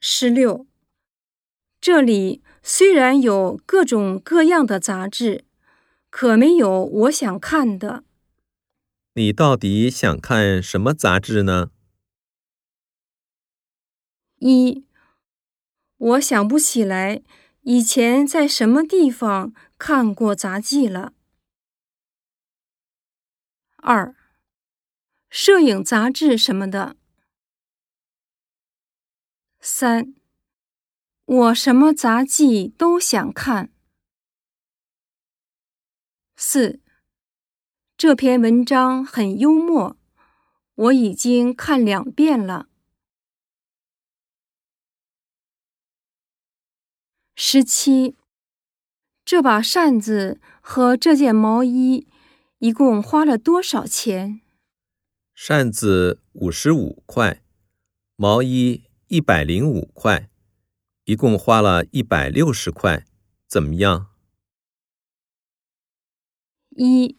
十六，这里虽然有各种各样的杂志，可没有我想看的。你到底想看什么杂志呢？一，我想不起来以前在什么地方看过杂技了。二，摄影杂志什么的。三，我什么杂技都想看。四，这篇文章很幽默，我已经看两遍了。十七，这把扇子和这件毛衣一共花了多少钱？扇子五十五块，毛衣。一百零五块，一共花了一百六十块，怎么样？一，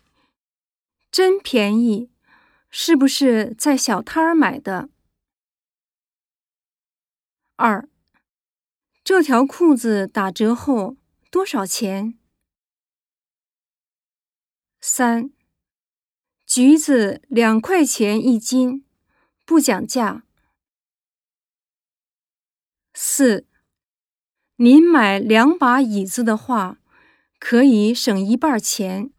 真便宜，是不是在小摊儿买的？二，这条裤子打折后多少钱？三，橘子两块钱一斤，不讲价。四，您买两把椅子的话，可以省一半钱。